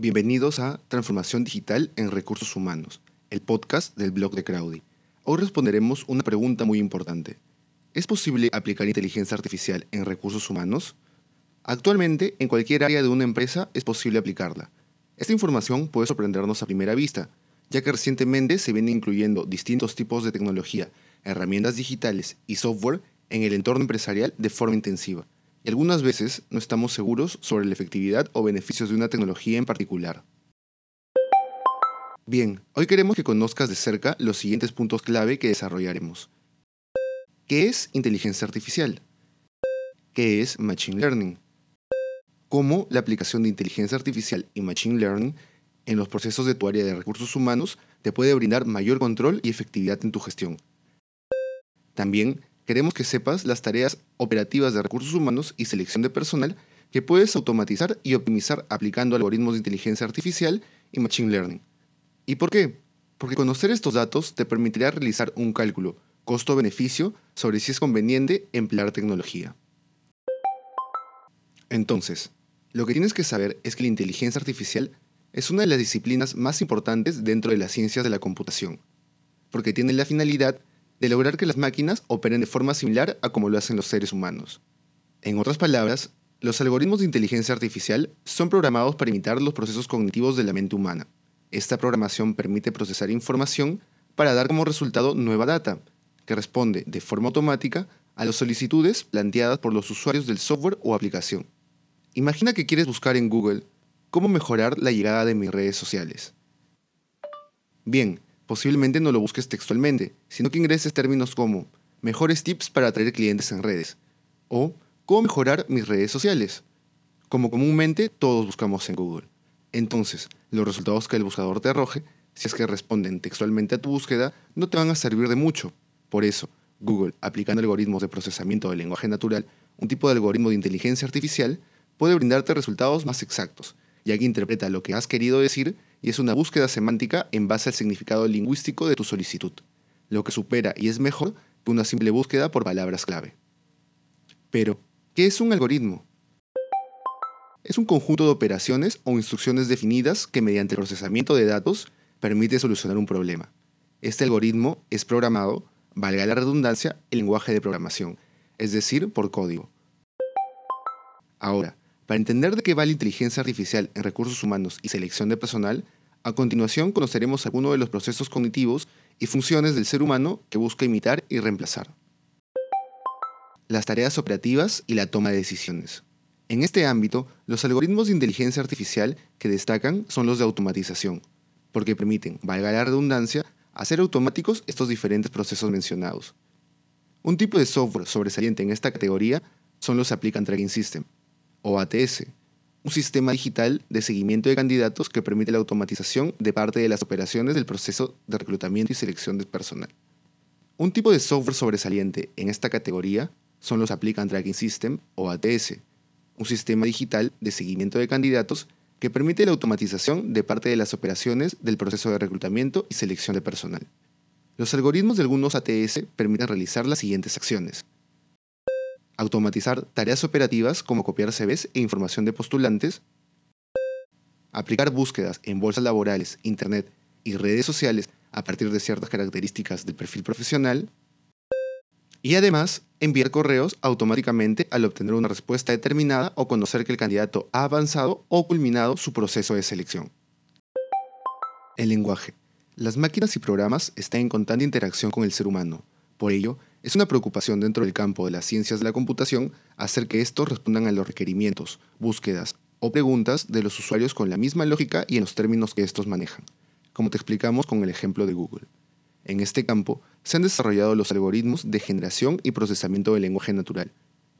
Bienvenidos a Transformación Digital en Recursos Humanos, el podcast del blog de Crowdy. Hoy responderemos una pregunta muy importante. ¿Es posible aplicar inteligencia artificial en recursos humanos? Actualmente, en cualquier área de una empresa es posible aplicarla. Esta información puede sorprendernos a primera vista, ya que recientemente se vienen incluyendo distintos tipos de tecnología, herramientas digitales y software en el entorno empresarial de forma intensiva algunas veces no estamos seguros sobre la efectividad o beneficios de una tecnología en particular. Bien, hoy queremos que conozcas de cerca los siguientes puntos clave que desarrollaremos. ¿Qué es inteligencia artificial? ¿Qué es Machine Learning? ¿Cómo la aplicación de inteligencia artificial y Machine Learning en los procesos de tu área de recursos humanos te puede brindar mayor control y efectividad en tu gestión? También queremos que sepas las tareas operativas de recursos humanos y selección de personal que puedes automatizar y optimizar aplicando algoritmos de inteligencia artificial y machine learning. ¿Y por qué? Porque conocer estos datos te permitirá realizar un cálculo costo-beneficio sobre si es conveniente emplear tecnología. Entonces, lo que tienes que saber es que la inteligencia artificial es una de las disciplinas más importantes dentro de las ciencias de la computación, porque tiene la finalidad de lograr que las máquinas operen de forma similar a como lo hacen los seres humanos. En otras palabras, los algoritmos de inteligencia artificial son programados para imitar los procesos cognitivos de la mente humana. Esta programación permite procesar información para dar como resultado nueva data, que responde de forma automática a las solicitudes planteadas por los usuarios del software o aplicación. Imagina que quieres buscar en Google cómo mejorar la llegada de mis redes sociales. Bien, posiblemente no lo busques textualmente, sino que ingreses términos como mejores tips para atraer clientes en redes o cómo mejorar mis redes sociales, como comúnmente todos buscamos en Google. Entonces, los resultados que el buscador te arroje, si es que responden textualmente a tu búsqueda, no te van a servir de mucho. Por eso, Google, aplicando algoritmos de procesamiento del lenguaje natural, un tipo de algoritmo de inteligencia artificial, puede brindarte resultados más exactos, ya que interpreta lo que has querido decir y es una búsqueda semántica en base al significado lingüístico de tu solicitud, lo que supera y es mejor que una simple búsqueda por palabras clave. Pero, ¿qué es un algoritmo? Es un conjunto de operaciones o instrucciones definidas que mediante el procesamiento de datos permite solucionar un problema. Este algoritmo es programado, valga la redundancia, en lenguaje de programación, es decir, por código. Ahora, para entender de qué va la inteligencia artificial en recursos humanos y selección de personal, a continuación conoceremos algunos de los procesos cognitivos y funciones del ser humano que busca imitar y reemplazar. Las tareas operativas y la toma de decisiones. En este ámbito, los algoritmos de inteligencia artificial que destacan son los de automatización, porque permiten, valga la redundancia, hacer automáticos estos diferentes procesos mencionados. Un tipo de software sobresaliente en esta categoría son los Applicant Tracking System, o ATS, un sistema digital de seguimiento de candidatos que permite la automatización de parte de las operaciones del proceso de reclutamiento y selección de personal. Un tipo de software sobresaliente en esta categoría son los Applicant Tracking System o ATS, un sistema digital de seguimiento de candidatos que permite la automatización de parte de las operaciones del proceso de reclutamiento y selección de personal. Los algoritmos de algunos ATS permiten realizar las siguientes acciones automatizar tareas operativas como copiar CVs e información de postulantes, aplicar búsquedas en bolsas laborales, Internet y redes sociales a partir de ciertas características del perfil profesional, y además enviar correos automáticamente al obtener una respuesta determinada o conocer que el candidato ha avanzado o culminado su proceso de selección. El lenguaje. Las máquinas y programas están en constante interacción con el ser humano. Por ello, es una preocupación dentro del campo de las ciencias de la computación hacer que estos respondan a los requerimientos, búsquedas o preguntas de los usuarios con la misma lógica y en los términos que estos manejan, como te explicamos con el ejemplo de Google. En este campo se han desarrollado los algoritmos de generación y procesamiento del lenguaje natural,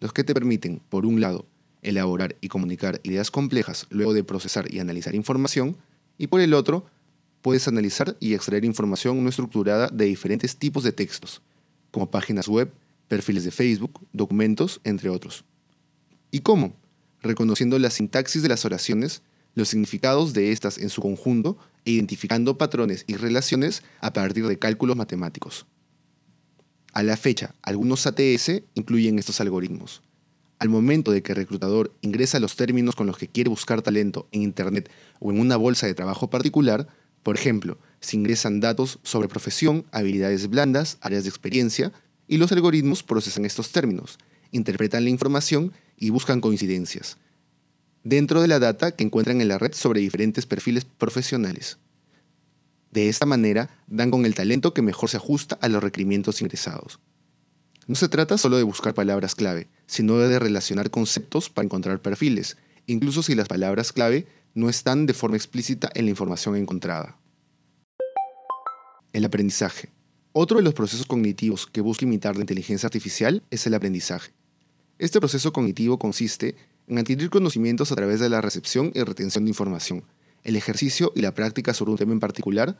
los que te permiten, por un lado, elaborar y comunicar ideas complejas luego de procesar y analizar información, y por el otro, puedes analizar y extraer información no estructurada de diferentes tipos de textos, como páginas web, perfiles de Facebook, documentos, entre otros. ¿Y cómo? Reconociendo la sintaxis de las oraciones, los significados de estas en su conjunto e identificando patrones y relaciones a partir de cálculos matemáticos. A la fecha, algunos ATS incluyen estos algoritmos. al momento de que el reclutador ingresa los términos con los que quiere buscar talento en Internet o en una bolsa de trabajo particular, por ejemplo, se ingresan datos sobre profesión, habilidades blandas, áreas de experiencia, y los algoritmos procesan estos términos, interpretan la información y buscan coincidencias dentro de la data que encuentran en la red sobre diferentes perfiles profesionales. De esta manera, dan con el talento que mejor se ajusta a los requerimientos ingresados. No se trata solo de buscar palabras clave, sino de relacionar conceptos para encontrar perfiles, incluso si las palabras clave no están de forma explícita en la información encontrada. El aprendizaje. Otro de los procesos cognitivos que busca imitar la inteligencia artificial es el aprendizaje. Este proceso cognitivo consiste en adquirir conocimientos a través de la recepción y retención de información, el ejercicio y la práctica sobre un tema en particular,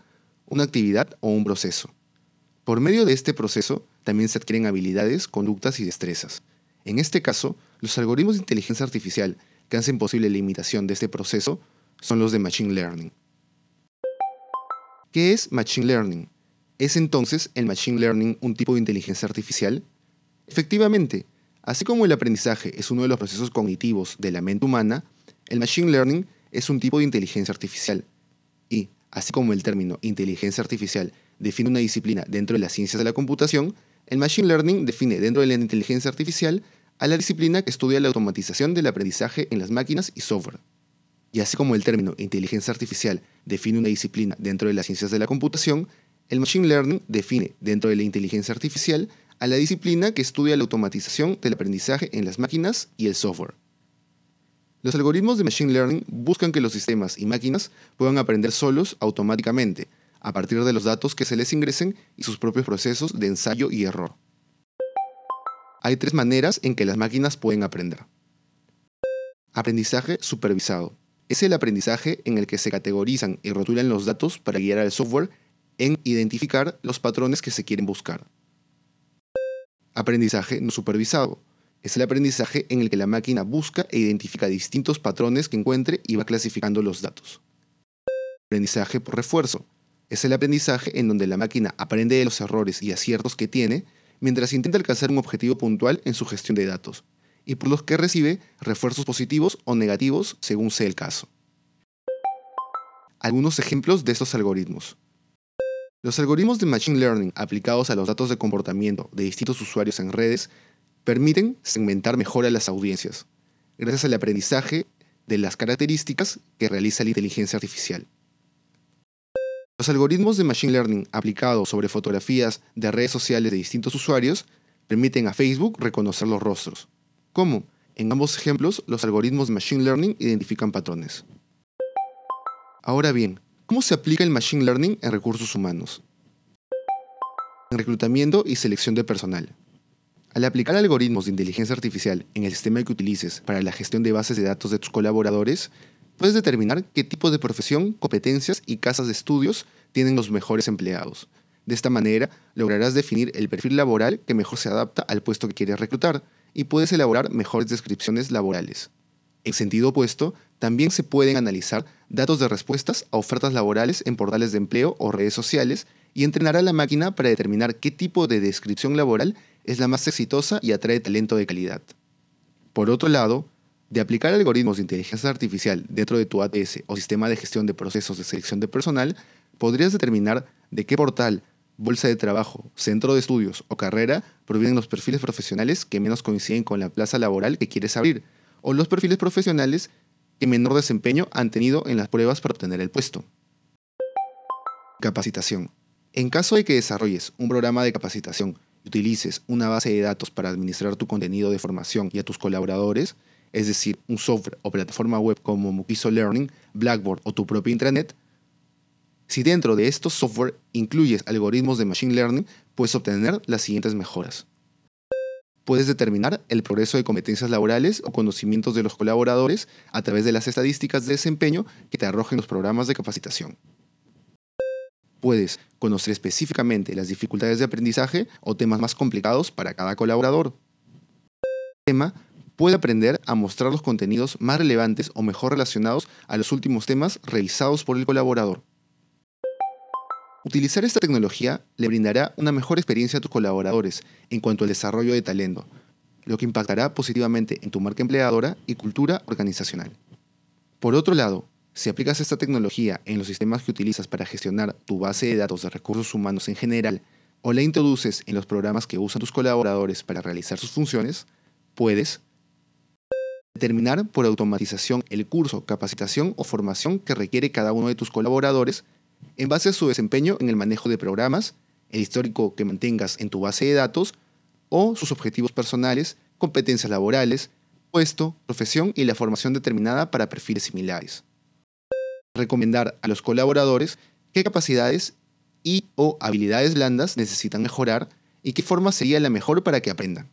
una actividad o un proceso. Por medio de este proceso también se adquieren habilidades, conductas y destrezas. En este caso, los algoritmos de inteligencia artificial que hacen posible la imitación de este proceso son los de Machine Learning. ¿Qué es Machine Learning? ¿Es entonces el Machine Learning un tipo de inteligencia artificial? Efectivamente, Así como el aprendizaje es uno de los procesos cognitivos de la mente humana, el Machine Learning es un tipo de inteligencia artificial. Y, así como el término inteligencia artificial define una disciplina dentro de las ciencias de la computación, el Machine Learning define dentro de la inteligencia artificial a la disciplina que estudia la automatización del aprendizaje en las máquinas y software. Y así como el término inteligencia artificial define una disciplina dentro de las ciencias de la computación, el Machine Learning define dentro de la inteligencia artificial a la disciplina que estudia la automatización del aprendizaje en las máquinas y el software. Los algoritmos de Machine Learning buscan que los sistemas y máquinas puedan aprender solos automáticamente, a partir de los datos que se les ingresen y sus propios procesos de ensayo y error. Hay tres maneras en que las máquinas pueden aprender. Aprendizaje supervisado. Es el aprendizaje en el que se categorizan y rotulan los datos para guiar al software en identificar los patrones que se quieren buscar. Aprendizaje no supervisado. Es el aprendizaje en el que la máquina busca e identifica distintos patrones que encuentre y va clasificando los datos. Aprendizaje por refuerzo. Es el aprendizaje en donde la máquina aprende de los errores y aciertos que tiene mientras intenta alcanzar un objetivo puntual en su gestión de datos, y por los que recibe refuerzos positivos o negativos según sea el caso. Algunos ejemplos de estos algoritmos. Los algoritmos de Machine Learning aplicados a los datos de comportamiento de distintos usuarios en redes permiten segmentar mejor a las audiencias, gracias al aprendizaje de las características que realiza la inteligencia artificial. Los algoritmos de Machine Learning aplicados sobre fotografías de redes sociales de distintos usuarios permiten a Facebook reconocer los rostros. ¿Cómo? En ambos ejemplos, los algoritmos de Machine Learning identifican patrones. Ahora bien, ¿Cómo se aplica el Machine Learning en recursos humanos? En reclutamiento y selección de personal. Al aplicar algoritmos de inteligencia artificial en el sistema que utilices para la gestión de bases de datos de tus colaboradores, puedes determinar qué tipo de profesión, competencias y casas de estudios tienen los mejores empleados. De esta manera, lograrás definir el perfil laboral que mejor se adapta al puesto que quieres reclutar y puedes elaborar mejores descripciones laborales. En sentido opuesto, también se pueden analizar datos de respuestas a ofertas laborales en portales de empleo o redes sociales y entrenar a la máquina para determinar qué tipo de descripción laboral es la más exitosa y atrae talento de calidad. Por otro lado, de aplicar algoritmos de inteligencia artificial dentro de tu ATS o sistema de gestión de procesos de selección de personal, podrías determinar de qué portal, bolsa de trabajo, centro de estudios o carrera provienen los perfiles profesionales que menos coinciden con la plaza laboral que quieres abrir, o los perfiles profesionales que menor desempeño han tenido en las pruebas para obtener el puesto. Capacitación. En caso de que desarrolles un programa de capacitación y utilices una base de datos para administrar tu contenido de formación y a tus colaboradores, es decir, un software o plataforma web como Mukiso Learning, Blackboard o tu propia intranet, si dentro de estos software incluyes algoritmos de Machine Learning, puedes obtener las siguientes mejoras puedes determinar el progreso de competencias laborales o conocimientos de los colaboradores a través de las estadísticas de desempeño que te arrojen los programas de capacitación. Puedes conocer específicamente las dificultades de aprendizaje o temas más complicados para cada colaborador. El tema puede aprender a mostrar los contenidos más relevantes o mejor relacionados a los últimos temas revisados por el colaborador. Utilizar esta tecnología le brindará una mejor experiencia a tus colaboradores en cuanto al desarrollo de talento, lo que impactará positivamente en tu marca empleadora y cultura organizacional. Por otro lado, si aplicas esta tecnología en los sistemas que utilizas para gestionar tu base de datos de recursos humanos en general o la introduces en los programas que usan tus colaboradores para realizar sus funciones, puedes determinar por automatización el curso, capacitación o formación que requiere cada uno de tus colaboradores en base a su desempeño en el manejo de programas, el histórico que mantengas en tu base de datos o sus objetivos personales, competencias laborales, puesto, profesión y la formación determinada para perfiles similares. Recomendar a los colaboradores qué capacidades y o habilidades blandas necesitan mejorar y qué forma sería la mejor para que aprendan.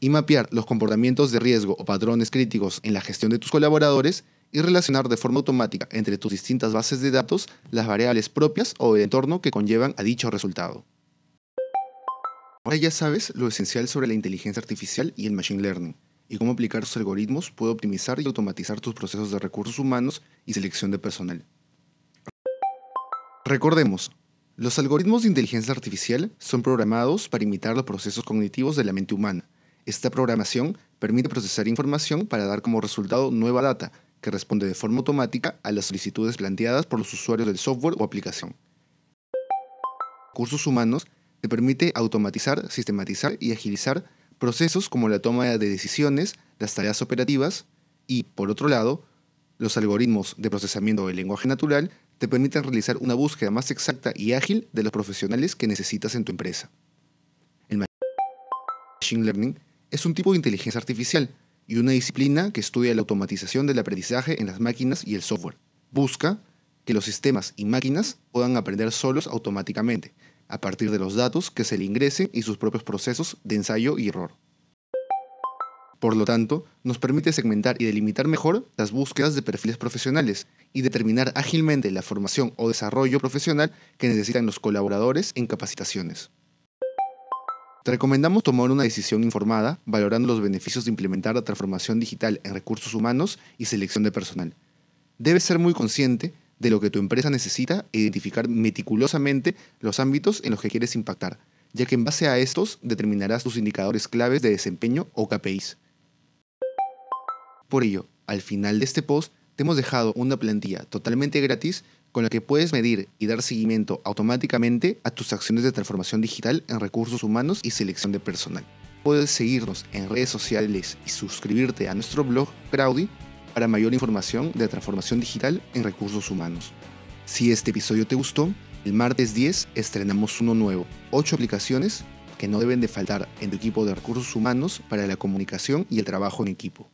Y mapear los comportamientos de riesgo o patrones críticos en la gestión de tus colaboradores y relacionar de forma automática entre tus distintas bases de datos las variables propias o del entorno que conllevan a dicho resultado. Ahora ya sabes lo esencial sobre la inteligencia artificial y el machine learning, y cómo aplicar sus algoritmos puede optimizar y automatizar tus procesos de recursos humanos y selección de personal. Recordemos, los algoritmos de inteligencia artificial son programados para imitar los procesos cognitivos de la mente humana. Esta programación permite procesar información para dar como resultado nueva data, que responde de forma automática a las solicitudes planteadas por los usuarios del software o aplicación. Recursos humanos te permite automatizar, sistematizar y agilizar procesos como la toma de decisiones, las tareas operativas y, por otro lado, los algoritmos de procesamiento del lenguaje natural te permiten realizar una búsqueda más exacta y ágil de los profesionales que necesitas en tu empresa. El Machine Learning es un tipo de inteligencia artificial y una disciplina que estudia la automatización del aprendizaje en las máquinas y el software. Busca que los sistemas y máquinas puedan aprender solos automáticamente, a partir de los datos que se le ingresen y sus propios procesos de ensayo y error. Por lo tanto, nos permite segmentar y delimitar mejor las búsquedas de perfiles profesionales y determinar ágilmente la formación o desarrollo profesional que necesitan los colaboradores en capacitaciones. Te recomendamos tomar una decisión informada valorando los beneficios de implementar la transformación digital en recursos humanos y selección de personal. Debes ser muy consciente de lo que tu empresa necesita e identificar meticulosamente los ámbitos en los que quieres impactar, ya que en base a estos determinarás tus indicadores claves de desempeño o KPIs. Por ello, al final de este post te hemos dejado una plantilla totalmente gratis con la que puedes medir y dar seguimiento automáticamente a tus acciones de transformación digital en recursos humanos y selección de personal. Puedes seguirnos en redes sociales y suscribirte a nuestro blog Crowdy para mayor información de transformación digital en recursos humanos. Si este episodio te gustó, el martes 10 estrenamos uno nuevo, 8 aplicaciones que no deben de faltar en tu equipo de recursos humanos para la comunicación y el trabajo en equipo.